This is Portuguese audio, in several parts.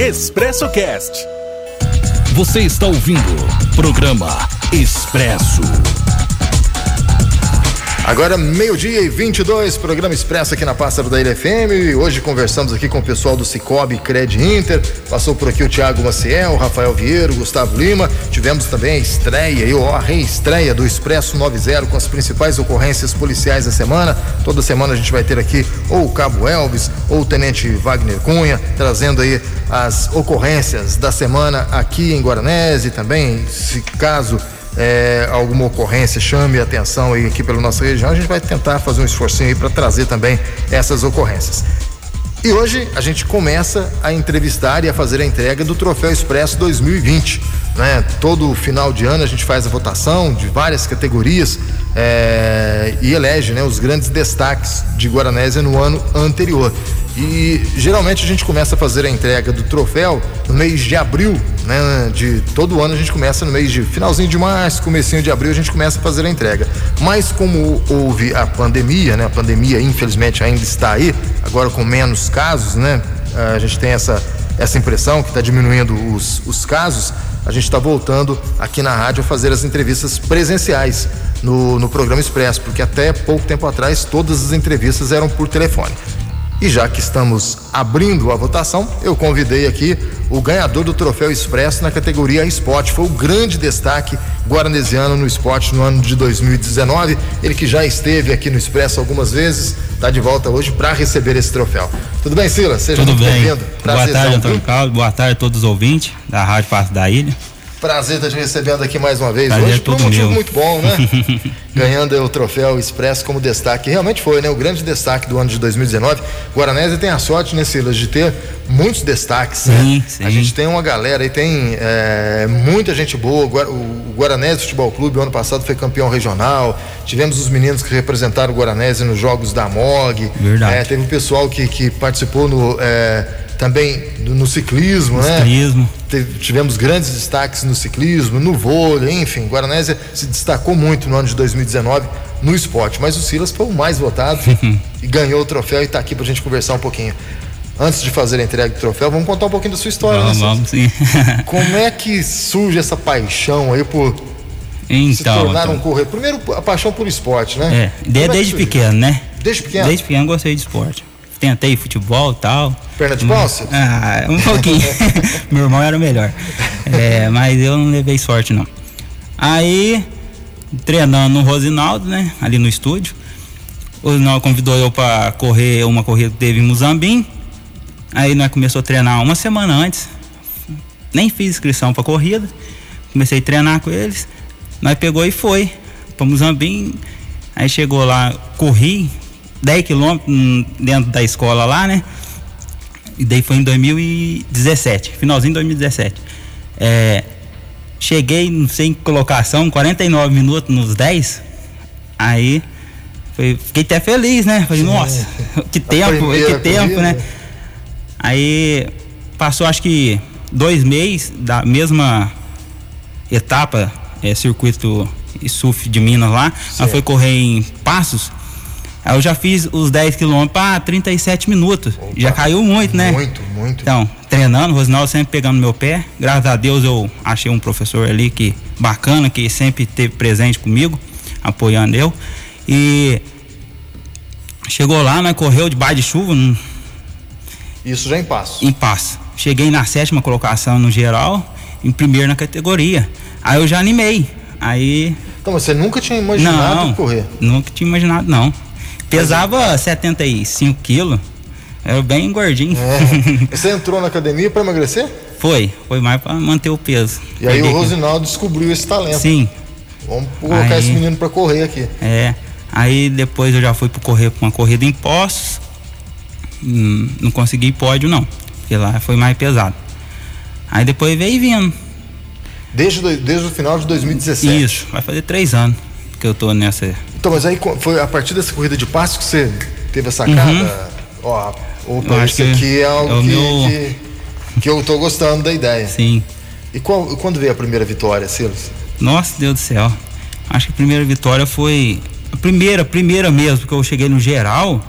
Expresso Cast. Você está ouvindo programa Expresso. Agora, meio-dia e 22, programa Expresso aqui na Pássaro da Ilha FM. E hoje conversamos aqui com o pessoal do Cicobi Cred Inter. Passou por aqui o Thiago Maciel, o Rafael Vieira, o Gustavo Lima. Tivemos também a estreia e a reestreia do Expresso 90 com as principais ocorrências policiais da semana. Toda semana a gente vai ter aqui ou o Cabo Elvis ou o Tenente Wagner Cunha, trazendo aí as ocorrências da semana aqui em Guaranese também, se caso é, alguma ocorrência chame a atenção aí aqui pela nossa região, a gente vai tentar fazer um esforcinho aí para trazer também essas ocorrências. E hoje a gente começa a entrevistar e a fazer a entrega do Troféu Expresso 2020. Né? Todo final de ano a gente faz a votação de várias categorias é, e elege né, os grandes destaques de Guaranésia no ano anterior. E geralmente a gente começa a fazer a entrega do troféu no mês de abril, né? De todo ano a gente começa no mês de finalzinho de março, comecinho de abril a gente começa a fazer a entrega. Mas como houve a pandemia, né? A pandemia infelizmente ainda está aí, agora com menos casos, né? A gente tem essa essa impressão que está diminuindo os, os casos, a gente está voltando aqui na rádio a fazer as entrevistas presenciais no, no programa Expresso, porque até pouco tempo atrás todas as entrevistas eram por telefone. E já que estamos abrindo a votação, eu convidei aqui o ganhador do Troféu Expresso na categoria Esporte. Foi o grande destaque guaranesiano no esporte no ano de 2019. Ele que já esteve aqui no Expresso algumas vezes, está de volta hoje para receber esse troféu. Tudo bem, Silas? Seja Tudo muito bem-vindo. Boa tarde, Antônio Carlos. Boa tarde a todos os ouvintes da Rádio Passo da Ilha. Prazer estar te recebendo aqui mais uma vez. Prazer Hoje por um motivo meu. muito bom, né? Ganhando o troféu Expresso como destaque. Realmente foi, né? O grande destaque do ano de 2019. Guaranésia tem a sorte, né, Silas, de ter muitos destaques. Sim, né? sim. A gente tem uma galera e tem é, muita gente boa. O Guaranésia Futebol Clube, ano passado, foi campeão regional. Tivemos os meninos que representaram o Guaranésia nos jogos da MOG. Verdade. É, teve o pessoal que, que participou no. É, também no ciclismo, no né? Ciclismo. Tivemos grandes destaques no ciclismo, no vôlei, enfim, Guaranésia se destacou muito no ano de 2019 no esporte, mas o Silas foi o mais votado e ganhou o troféu e está aqui para a gente conversar um pouquinho. Antes de fazer a entrega do troféu, vamos contar um pouquinho da sua história, vamos, né? Vamos, sim. Como é que surge essa paixão aí por então, se tornar então. um corredor? Primeiro, a paixão por esporte, né? É, desde, é desde pequeno, né? Desde pequeno? Desde pequeno gostei de esporte tentei futebol e tal. Perna de pau? Ah, um pouquinho. Meu irmão era o melhor. É, mas eu não levei sorte, não. Aí, treinando no Rosinaldo, né? Ali no estúdio. O Rosinaldo convidou eu para correr uma corrida que teve em Muzambim. Aí nós começou a treinar uma semana antes. Nem fiz inscrição para corrida. Comecei a treinar com eles. Nós pegou e foi para Muzambim. Aí chegou lá, corri, 10 quilômetros dentro da escola lá, né? E daí foi em 2017, finalzinho de 2017. É, cheguei sem colocação, 49 minutos nos 10. Aí foi, fiquei até feliz, né? Falei, nossa, que tempo, que tempo, né? Aí passou acho que dois meses da mesma etapa, é, circuito SUF de Minas lá. Ela foi correr em Passos. Aí eu já fiz os 10 quilômetros para 37 minutos. Opa, já caiu muito, né? Muito, muito. Então, treinando, o Rosinaldo sempre pegando meu pé. Graças a Deus eu achei um professor ali que bacana, que sempre esteve presente comigo, apoiando eu. E chegou lá, né? Correu debaixo de chuva. Isso já em passo. Em passo. Cheguei na sétima colocação no geral, em primeiro na categoria. Aí eu já animei. Aí. Então, você nunca tinha imaginado não, correr? Nunca tinha imaginado, não. Pesava 75 quilos. Era bem gordinho. É. Você entrou na academia para emagrecer? Foi, foi mais para manter o peso. E aí o Rosinaldo descobriu esse talento. Sim. Vamos colocar aí, esse menino para correr aqui. É. Aí depois eu já fui para correr uma corrida em Poços. Hum, não consegui pódio não, porque lá foi mais pesado. Aí depois veio vindo. Desde, desde o final de 2017? Isso, vai fazer três anos que eu tô nessa então, mas aí foi a partir dessa corrida de passo que você teve a sacada? Uhum. Ó, opa, isso aqui é algo é que, meu... que, que, eu tô gostando da ideia. Sim. E qual, quando veio a primeira vitória, Silas? Nossa, Deus do céu. Acho que a primeira vitória foi. A primeira, primeira mesmo, porque eu cheguei no geral,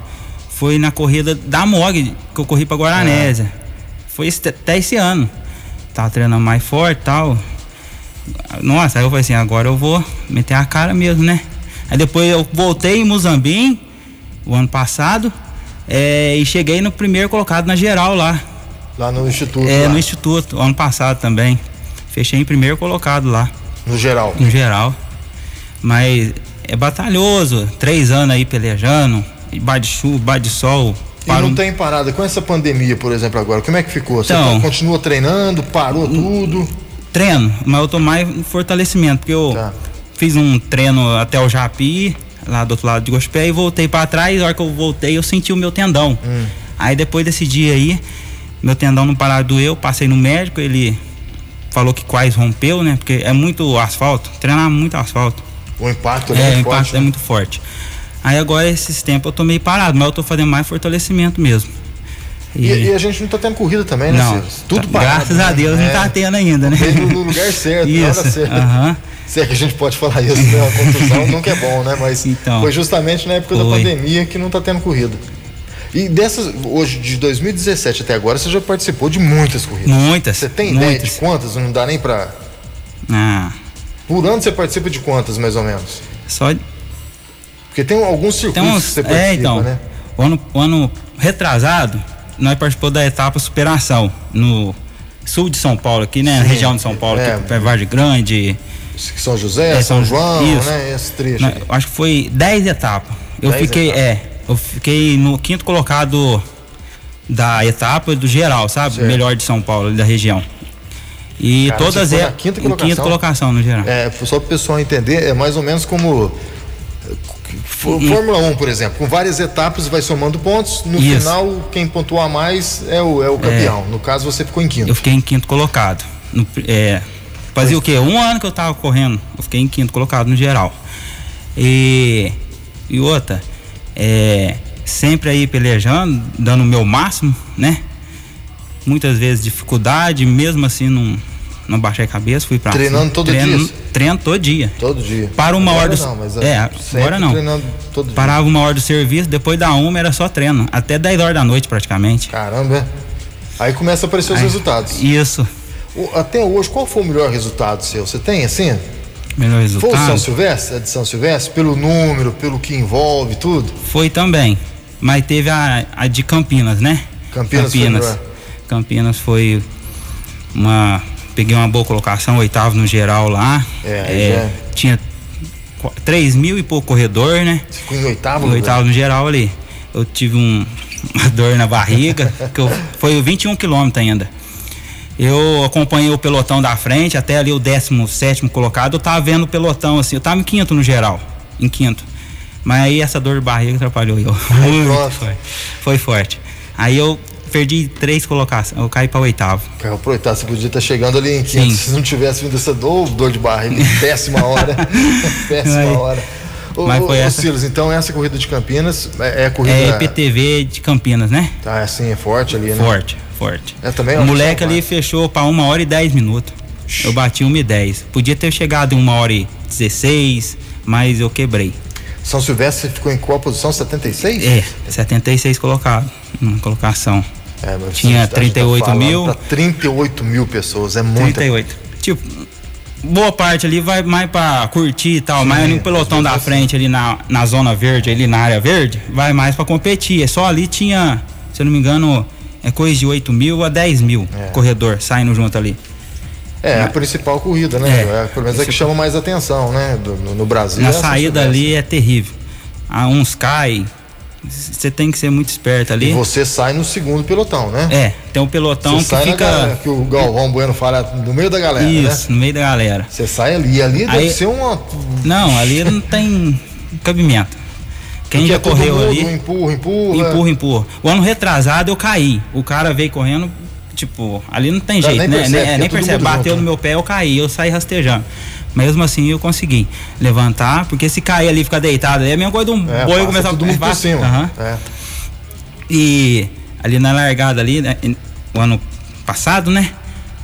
foi na corrida da MOG, que eu corri pra Guaranésia. foi esse- até esse ano. Tava treinando mais forte e tal. Nossa, aí eu falei assim, agora eu vou meter a cara mesmo, né? Aí depois eu voltei em Muzambim, o ano passado, é, e cheguei no primeiro colocado na geral lá. Lá no Instituto. É, lá, no Instituto, ano passado também. Fechei em primeiro colocado lá, no geral. no geral. Mas é batalhoso, três anos aí pelejando, debaixo de chuva, debaixo de sol. E não um- tem parada. Com essa pandemia, por exemplo, agora, como é que ficou? Você Então- tá- continua treinando, parou tudo? Treino, mas eu tô mais em fortalecimento, porque eu Tá. fiz um treino até o Japi, lá do outro lado de Gospé, e voltei pra trás, a hora que eu voltei eu senti o meu tendão. Hum. Aí depois desse dia aí, meu tendão não parava de doer, eu passei no médico, ele falou que quase rompeu, né? Porque é muito asfalto, treinar muito asfalto. O impacto é, É, o muito impacto forte. é né? muito forte. Aí agora esses tempos eu tô meio parado, mas eu tô fazendo mais fortalecimento mesmo. E, e a gente não tá tendo corrida também, né, não? Tudo tá- parado. graças né? a Deus É, não tá tendo ainda, né? No lugar certo, na hora Isso, certa. aham. Se é que a gente pode falar isso, né? Uma contusão nunca é bom, né? Mas Então. foi justamente na época da Foi. pandemia que não tá tendo corrida. E dessas, hoje, de 2017 até agora, você já participou de muitas corridas. Muitas. Você tem ideia muitas. de quantas? Não dá nem pra. Ah, Por ano você participa de quantas, mais ou menos? só Porque tem alguns circuitos tem uns. que você participa, É, então. né? O ano, o ano retrasado, nós participamos da etapa superação no sul de São Paulo, aqui, né? Sim. região de São Paulo, É. aqui, de Vargem Grande. São José, É, São João, isso. né? Esse trecho. Nós- acho que foi 10 etapas. Eu 10 fiquei, etapas. é, eu fiquei no quinto colocado da etapa do geral, sabe? Certo. Melhor de São Paulo, da região. E Cara, todas é quinta colocação? quinta colocação no geral. É, só para o pessoal entender, é mais ou menos como. Fórmula 1, por exemplo, com várias etapas vai somando pontos, no Isso. final quem pontuar mais é o, é o campeão. No caso você ficou em quinto. Eu fiquei em quinto colocado. No- é, fazia o quê? Um ano que eu tava correndo. Eu fiquei em quinto colocado no geral. E, e outra, é, sempre aí pelejando, dando o meu máximo, né? Muitas vezes dificuldade, mesmo assim não, não baixei a cabeça, fui pra Treinando cima. todo Treino- dia? Treino todo dia. Todo dia. Para uma Agora hora do- não, mas é, sempre agora não. treinando todo dia. Parava uma hora do serviço, depois da uma era só treino. Até 10 horas da noite praticamente. Caramba, é. Aí começa a aparecer os Aí- resultados. Isso. O- Até hoje, qual foi o melhor resultado seu? Você tem assim? Melhor Foi o São resultado. Silvestre? A de São Silvestre? Pelo número, pelo que envolve, tudo? Foi também. Mas teve a, a de Campinas, né? Campinas foi melhor. Campinas foi uma. Peguei uma boa colocação, oitavo no geral lá. É, aí já- Tinha qu- três mil e pouco corredor, né? Você ficou em oitavo lugar? oitavo no geral ali. Eu tive um, uma dor na barriga, que eu, foi 21 quilômetros ainda. Eu acompanhei o pelotão da frente, até ali o 17 colocado, eu tava vendo o pelotão assim, eu tava em quinto no geral, em quinto. Mas aí essa dor de barriga atrapalhou eu. Muito pronto. foi, foi forte. Aí eu perdi três colocações, eu caí pra oitavo. Cara, aproveitar, você podia estar chegando ali em quinto. Se não tivesse vindo essa dor, dor de barriga, péssima hora. péssima Aí. hora. Ô, Mas foi ô, essa- Silas, então essa corrida de Campinas é, é a corrida. É EPTV de Campinas, né? Tá, assim, é forte ali, né? Forte, forte. É, também o moleque ali fechou pra uma hora e dez minutos. Eu bati uma e dez. Podia ter chegado em uma hora e dezesseis, mas eu quebrei. São Silvestre ficou em qual posição? 76? É, 76 colocado na colocação. É, Tinha a gente tá 38 falando mil. Pra 38 mil pessoas, é muita 38. Tipo, boa parte ali vai mais pra curtir e tal, mas no pelotão da vezes frente ali na, na zona verde, ali na área verde, vai mais pra competir. É Só ali tinha, se eu não me engano, é coisa de 8 mil a 10 mil É. corredor saindo junto ali. É, a principal corrida, né? É. É, pelo menos é que chama mais atenção, né? Do- no, no Brasil. Na é saída ali é terrível. Ah, uns caem. Você tem que ser muito esperto ali. E você sai no segundo pelotão, né? É, tem um pelotão Você que sai na galera, fica. que o Galvão Bueno fala no meio da galera, né? Isso, no meio da galera. Você sai ali, e ali deve Aí- ser uma. Não, ali não tem cabimento. Quem Porque já é correu mundo, ali. Empurra, empurra. Empurra, empurra. O ano retrasado eu caí. O cara veio correndo, tipo, ali não tem Cara, jeito, nem né? percebe, Nem- é, é nem percebe. Bateu junto, no meu pé, eu caí, eu saí rastejando. Mesmo assim eu consegui levantar, porque se cair ali e ficar deitado, aí é a mesma coisa de um É, boi começar todo mundo por passa- cima. Aham. É. E ali na largada ali, né, o ano passado, né?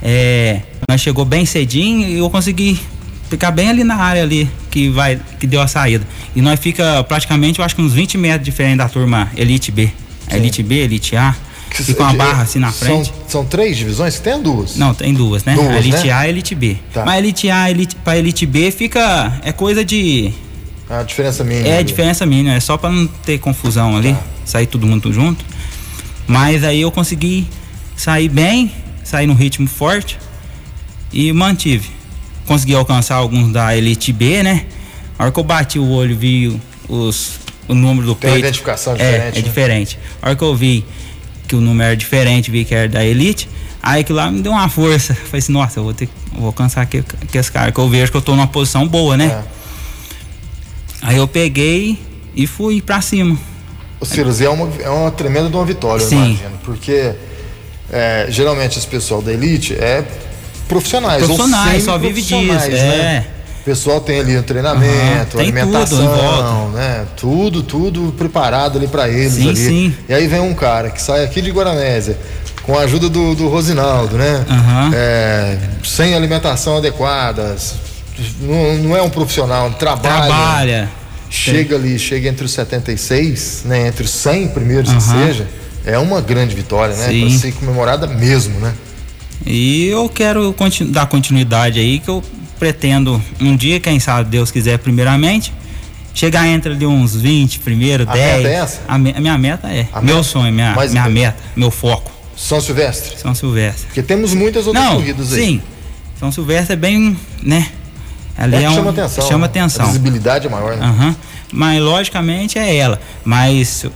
É, nós chegou bem cedinho e eu consegui ficar bem ali na área ali que vai que deu a saída. E nós fica praticamente, eu acho que uns 20 metros diferente da turma Elite B. A Sim. Elite B, Elite A. Fica uma barra assim na frente. São, são três divisões? Tem duas? Não, tem duas, né? Duas, a Elite né? A e Elite B. Tá. Mas Elite A elite, pra Elite B fica. É coisa de. A diferença mínima. É a diferença mínima, é só pra não ter confusão ali, Tá. sair todo mundo junto. Mas aí eu consegui sair bem, sair num ritmo forte e mantive. Consegui alcançar alguns da Elite B, né? A hora que eu bati o olho, vi os, o número do Tem peito. identificação é, diferente, É né? diferente. A hora que eu vi que o número era diferente, vi que era da Elite, aí aquilo lá me deu uma força. Falei assim, nossa, eu vou ter eu vou alcançar aqui, aqui esse cara, que eu vejo que eu tô numa posição boa, né? É. Aí eu peguei e fui pra cima. Ô, Silas, é uma, é uma tremenda de uma vitória, eu Sim. imagino. Porque é, geralmente esse pessoal da elite é profissionais. Profissionais, só vive disso, né? é. Pessoal tem ali o treinamento, tem alimentação, tudo né? Tudo, tudo preparado ali pra eles Sim, ali. sim. E aí vem um cara que sai aqui de Guaranésia com a ajuda do, do Rosinaldo, né? Aham. É, sem alimentação adequada, não, não é um profissional, trabalha. Trabalha. Chega ali, chega entre os 76, né? Entre os 100 primeiros que Aham. seja, é uma grande vitória, né? Sim. Pra ser comemorada mesmo, né? E eu quero continu- dar continuidade aí, que eu pretendo um dia, quem sabe Deus quiser, primeiramente, chegar entre ali uns 20 primeiro, A 10. meta é essa? A, me- a minha meta é. A meu meta? sonho, minha, Mas- minha meta, meu foco. São Silvestre. São Silvestre. Porque temos muitas outras Não, corridas aí. sim. São Silvestre é bem, né? Ali É é um, chama atenção. Chama né? A atenção. visibilidade é maior, né? Aham. Mas logicamente é ela. Mas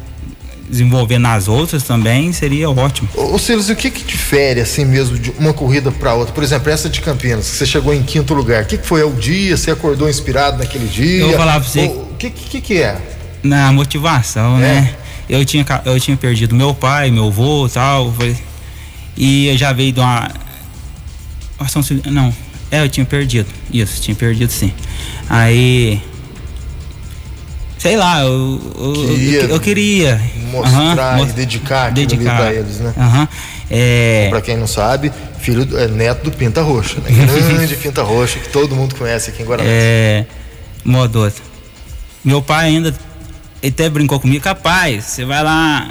desenvolver nas outras também seria ótimo. Ô, Silas, e o que que difere assim mesmo de uma corrida para outra? Por exemplo, essa de Campinas, que você chegou em quinto lugar. O que, que foi? É o dia? Você acordou inspirado naquele dia? Eu vou falar pra você- O que, que que é? na motivação, É. né? Eu tinha, eu tinha perdido meu pai, meu avô tal. Foi, e eu já veio de uma. Não, é, eu tinha perdido. Isso, tinha perdido sim. Aí. Sei lá, eu, eu, Queria eu, eu queria. mostrar Aham, e dedicar dedicar. pra eles, né? Aham. É, Pra quem não sabe, filho do- é neto do Pinta Roxa, né? Grande Pinta Roxa, que todo mundo conhece aqui em Guarani. É. Modoto. Meu pai ainda. Ele até brincou comigo, capaz, você vai lá.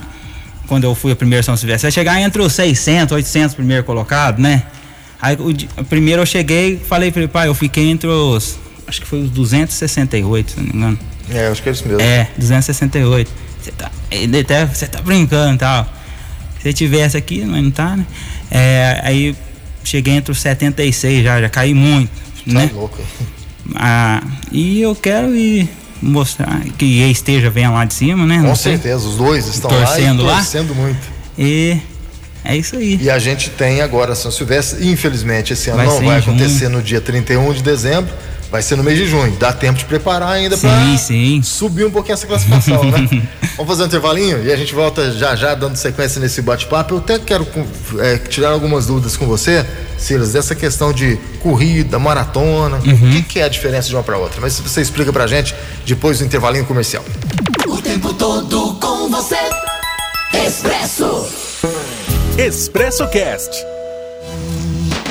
Quando eu fui a primeira São Silvestre, vai chegar entre os 600, 800 primeiro colocado, né? Aí o, primeiro eu cheguei, falei pra ele, pai, eu fiquei entre os. Acho que foi os 268, se não me engano. É, acho que é isso mesmo. É, 268. Você tá, ele até, você tá brincando e tal. Se tivesse aqui, mas não tá, né? É, aí cheguei entre os 76 já, já caí muito, Tá né? louco. Ah, e eu quero ir mostrar que esteja venha lá de cima, né? Com Não sei. certeza, os dois estão Torcendo lá lá? e torcendo muito. E é isso aí. E a gente tem agora São Silvestre, infelizmente esse ano Vai não vai em junho. acontecer no dia 31 de dezembro, vai ser no mês de junho. Dá tempo de preparar ainda para subir um pouquinho essa classificação, né? Vamos fazer um intervalinho e a gente volta já já dando sequência nesse bate-papo. Eu até quero é, tirar algumas dúvidas com você, Silas, dessa questão de corrida, maratona, Uhum. o que, que é a diferença de uma para outra. Mas você explica pra gente depois do intervalinho comercial. O tempo todo com você. Expresso. Expresso Cast.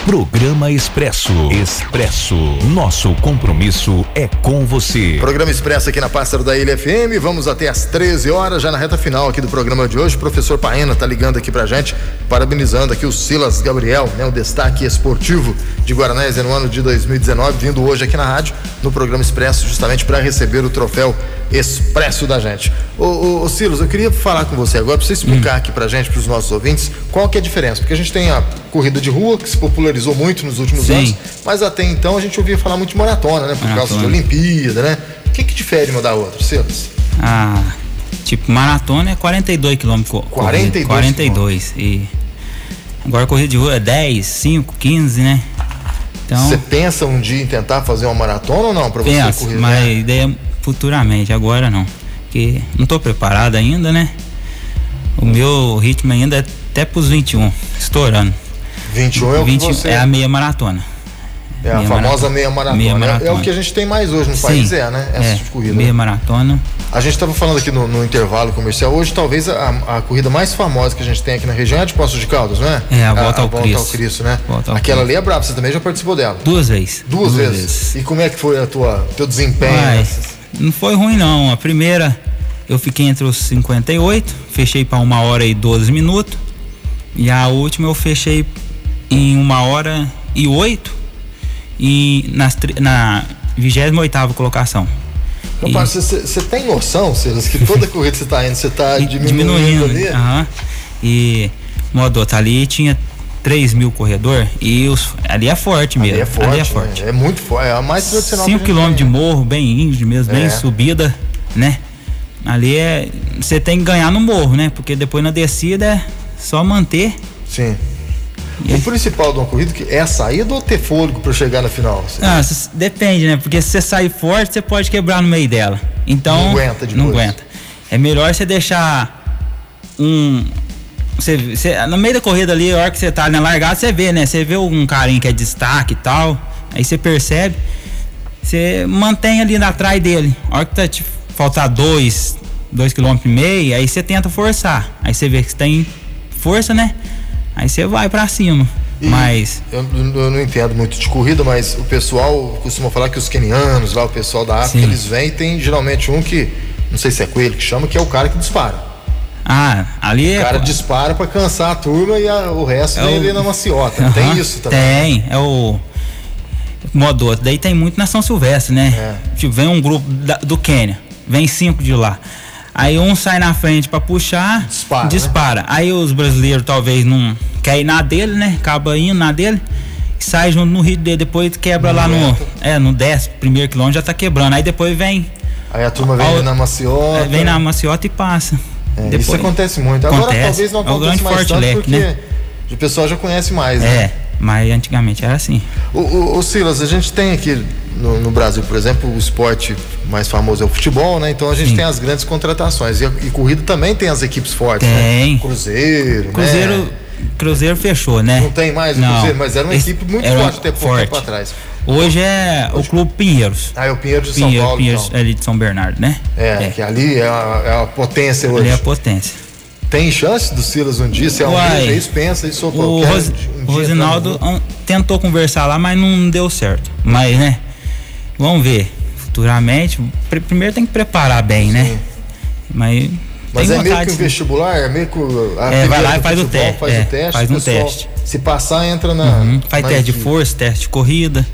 Programa Expresso. Expresso. Nosso compromisso é com você. Programa Expresso aqui na Pássaro da Ilha FM. Vamos até às 13 horas, já na reta final aqui do programa de hoje. Professor Paena tá ligando aqui pra gente, parabenizando aqui o Silas Gabriel, né, o destaque esportivo de Guaranésia no ano de 2019, vindo hoje aqui na rádio, no programa Expresso, justamente para receber o troféu Expresso da gente. Ô, ô, ô, Silas, eu queria falar com você agora, pra você explicar aqui pra gente, pros nossos ouvintes, qual que é a diferença. Porque a gente tem a corrida de rua, que se popularizou muito nos últimos Sim. anos, mas até então a gente ouvia falar muito de maratona, né? Por causa de Maratona. Olimpíada, né? O que, que difere uma da outra, Silas? Ah, tipo, maratona é 42 quilômetros. co- 42 corrida, 42. E agora corrida de rua é 10, 5, 15, né? Então, Você pensa um dia em tentar fazer uma maratona ou não para você penso, correr? mas né? ideia futuramente, agora não. Porque não tô preparado ainda, né? O meu ritmo ainda é até pros 21, estourando. 21 é o que 20 você é a meia maratona. é a meia famosa maratona. meia maratona. Meia É- É, o maratona. que a gente tem mais hoje no país, é, né? Essa é, corrida. Meia né? maratona. A gente estava falando aqui no, no intervalo comercial. Hoje, talvez a, a corrida mais famosa que a gente tem aqui na região é a de Poços de Caldas, não é? A Volta ao Volta ao Cristo. Cristo, né? Volta ao Aquela Cristo. ali é braba. Você também já participou dela? Duas vezes. Duas, vezes. E como é que foi a tua teu desempenho? Ai, nessas? Não foi ruim não. A primeira eu fiquei entre os 58, fechei para uma hora e 12 minutos. E a última eu fechei em uma hora e oito e nas, na 28 colocação. Rapaz, você tem noção, Silas, que toda corrida que você tá indo, você tá E diminuindo, ali? Aham. E modo outro, ali tinha 3 mil corredor e os, ali é forte mesmo. Ali é forte, ali é né? forte. é muito forte, é a mais tradicional. 5 que a gente km de morro, bem íngreme mesmo, É. bem subida, né? Ali é. Você tem que ganhar no morro, né? Porque depois na descida é só manter. Sim. E O aí- principal de uma corrida que é a saída ou ter fôlego para chegar na final? Ah, depende, né? Porque se você sair forte, você pode quebrar no meio dela. Então. Não aguenta depois. Não aguenta. É melhor você deixar um. Você, você- no meio da corrida ali, a hora que você tá na largada, você vê, né? Você vê um carinha que é destaque e tal. Aí você percebe. Você mantém ali atrás dele. A hora que tá te faltar dois, dois quilômetros e meio, aí você tenta forçar. Aí você vê que você tem força, né? Aí você vai pra cima. E Mas. Eu, eu não entendo muito de corrida, mas o pessoal costuma falar que os kenianos, lá, o pessoal da África, Sim. eles vêm e tem geralmente um que, não sei se é coelho que chama, que é o cara que dispara. Ah, ali O é. cara dispara para cansar a turma e a- o resto É vem o- na maciota. Aham, Tem isso também. Tem, é o modo outro. Daí tem muito na São Silvestre, né? É. Tipo, vem um grupo da- do Quênia, vem cinco de lá. Aí um sai na frente pra puxar, Dispara, né? dispara. Aí os brasileiros talvez não querem ir na dele, né? Acaba indo na dele, sai junto no ritmo dele, depois quebra Não lá no. aguenta. É, no décimo primeiro quilômetro já tá quebrando. Aí depois vem, Aí a turma vem ali na maciota. é, vem na maciota e passa. É, Isso acontece muito. Agora Acontece. talvez não É aconteça grande mais forte tanto leque, porque né? o pessoal já conhece mais, né? É, mas antigamente era assim. O, o- o Silas, a gente tem aqui no, no Brasil, por exemplo, o esporte mais famoso é o futebol, né? Então a gente Sim. tem as grandes contratações. E, e corrida também tem as equipes fortes, Tem. né? Cruzeiro, Cruzeiro, né? Cruzeiro fechou, né? Não tem mais o. Cruzeiro, mas era uma Esse- equipe muito forte até pouco forte. tempo atrás. Hoje é o Clube Pinheiros. Ah, é o Pinheiro de São Pinheiro, Paulo, Pinheiros então. ali de São Bernardo, né? É, que ali é a, é a potência hoje. Ali é a potência. Tem chance do Silas um dia, se é um Uai, dia, isso pensa e só O, Ros- um o entrar Rosinaldo ah, tentou conversar lá, mas não deu certo. Mas, né? Vamos ver. Futuramente, pr- primeiro tem que preparar bem, né? Mas, Mas tem é meio que um sim. vestibular, é meio que o- a É, vai lá e faz o futebol teste, Faz é, o teste, faz o um pessoal, teste. Se passar, entra na. Uhum. Faz na teste de equipe. força, teste de corrida.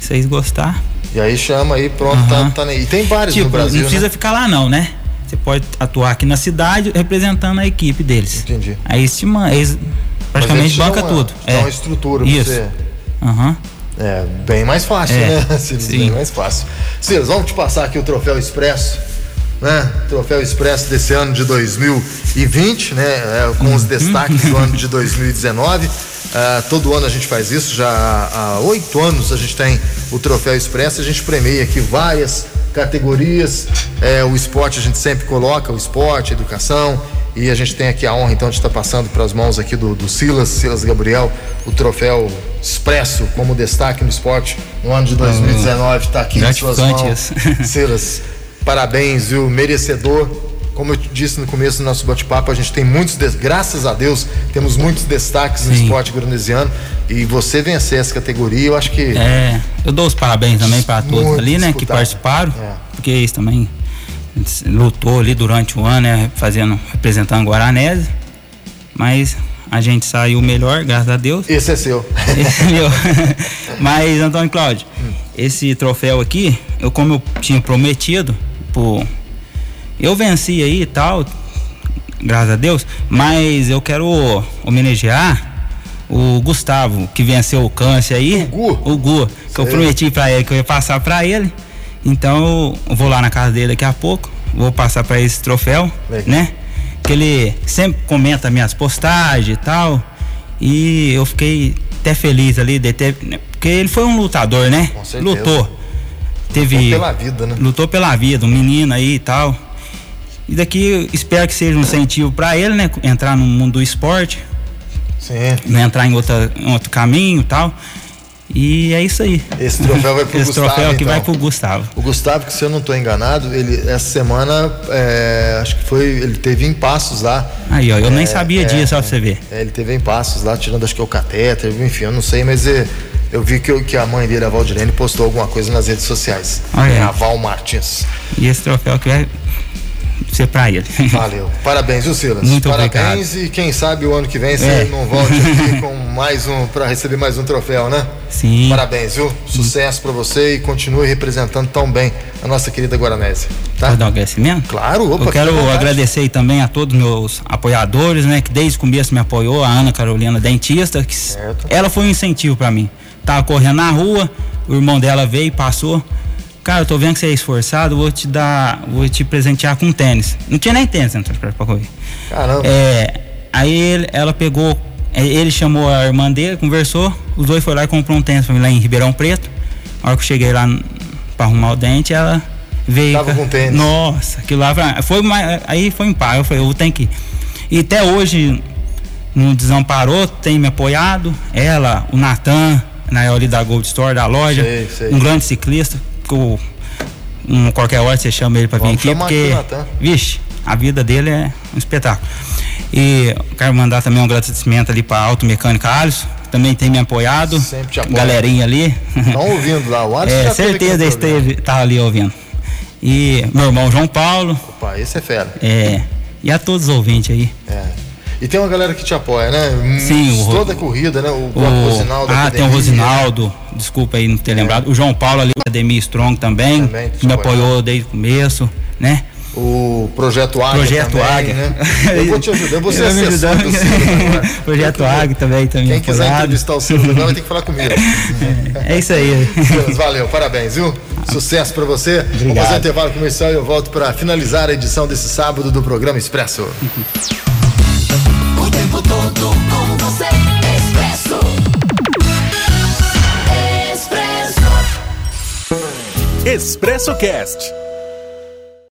Se vocês gostar. E aí chama aí, pronto, Aham. tá, tá nem- E tem vários Tipo, no Brasil. não precisa né? ficar lá não, né? Você pode atuar aqui na cidade representando a equipe deles. Entendi. Aí te man- eles praticamente banca uma- tudo. dão uma estrutura pra Isso. você. Aham. É, bem mais fácil, É, né? Silas, sim. bem mais fácil. Silas, vamos te passar aqui o troféu Expresso, né? Troféu Expresso desse ano de 2020, né? É, com Uhum. os destaques do ano de 2019. Ah, todo ano a gente faz isso, já há oito anos a gente tem o troféu Expresso, a gente premia aqui várias categorias. É, o esporte a gente sempre coloca, o esporte, a educação. E a gente tem aqui a honra então de estar passando para as mãos aqui do, do Silas, Silas Gabriel, o troféu Expresso como destaque no esporte no ano de 2019. Está aqui em suas mãos. Silas, parabéns, viu? Merecedor. Como eu disse no começo do nosso bate-papo, a gente tem muitos, graças a Deus, temos muitos destaques no Sim. esporte granesiano. E você vencer essa categoria, eu acho que. É, eu dou os parabéns também para todos ali, né, que participaram, É. porque eles também lutou ali durante o ano, né, fazendo, representando Guaranese, mas a gente saiu melhor, graças a Deus. Esse é seu. Esse é meu. Mas, Antônio Cláudio, esse troféu aqui, eu como eu tinha prometido, pô, eu venci aí e tal, graças a Deus, mas eu quero homenagear o Gustavo, que venceu o câncer aí. O Gu? O Gu, que eu Sei. prometi pra ele que eu ia passar pra ele. Então, eu vou lá na casa dele daqui a pouco, vou passar pra ele esse troféu, Legal. né? Que ele sempre comenta minhas postagens e tal. E eu fiquei até feliz ali de ter. Porque ele foi um lutador, né? Com certeza. Lutou. Teve. Lutou pela vida, né? Lutou pela vida, um menino aí e tal. E daqui espero que seja um incentivo pra ele, né? Entrar no mundo do esporte, Sim. não entrar em, outra, em outro caminho e tal. E é isso aí. Esse troféu vai pro Esse Gustavo. troféu aqui então. vai pro Gustavo. O Gustavo, que se eu não estou enganado, ele essa semana é, acho que foi. Ele teve em passos lá. Aí, ó, eu nem É, sabia é, disso, ó, pra você ver. É, ele teve em passos lá, tirando acho que é o catéter, enfim, eu não sei, mas é, eu vi que, que a mãe dele, a Valdirene, postou alguma coisa nas redes sociais. Olha aí. É a Val Martins. E esse troféu aqui vai ser para ele. Valeu. Parabéns, viu, Silas? Muito Parabéns obrigado. e quem sabe o ano que vem você É. não volte aqui com mais um para receber mais um troféu, né? Sim. Parabéns, viu? Sucesso para você e continue representando tão bem a nossa querida Guaranésia, tá? Pode dar um agradecimento? Claro, opa, Eu quero agradecer também a todos meus apoiadores, né? Que desde o começo me apoiou, a Ana Carolina Dentista, que Certo. ela foi um incentivo pra mim. Tava correndo na rua, o irmão dela veio e passou. Cara, eu tô vendo que você é esforçado, vou te dar, vou te presentear com tênis. Não tinha nem tênis né, pra, correr. Caramba. É, aí ele- ela pegou, é, ele chamou a irmã dele, conversou, os dois foram lá e comprou um tênis pra mim lá em Ribeirão Preto. A hora que eu cheguei lá pra arrumar o dente, ela veio. Tava com tênis. Nossa, aquilo lá foi- aí foi um par, eu falei, eu tenho que ir. E até hoje não desamparou, tem me apoiado, ela, o Natan, na ali da Gold Store, da loja, Sei, sei. um grande ciclista, que o- um, qualquer hora você chama ele pra vir aqui, aqui porque, Natan. vixe, a vida dele é um espetáculo. E quero mandar também um agradecimento ali pra Automecânica Alisson, que também tem me apoiado, Sempre te apoia. galerinha ali. Estão ouvindo lá, o Alisson É, aqui certeza esteve, tá ali ouvindo. E meu irmão João Paulo, Opa, esse é fera. é, e a todos os ouvintes aí. É. E tem uma galera que te apoia, né? Sim, o- Toda a corrida, né? O, O, o Rosinaldo. ah, tem o. Rosinaldo, desculpa aí não ter lembrado. O João Paulo ali, da Academia Strong também, Também me apoiou. desde o começo, né? O Projeto Águia Projeto também, Águia. né? Eu vou te ajudar, eu vou ser Ele vai me assessor do. Projeto Águia também tá me Quem quiser apoiado. entrevistar o Silas agora vai ter que falar comigo. É isso aí. Silas, valeu, parabéns, viu? Sucesso pra você. Obrigado. fazer um intervalo comercial e eu volto pra finalizar a edição desse sábado do programa Expresso. Tempo todo com você. Expresso. Expresso. Expresso Cast.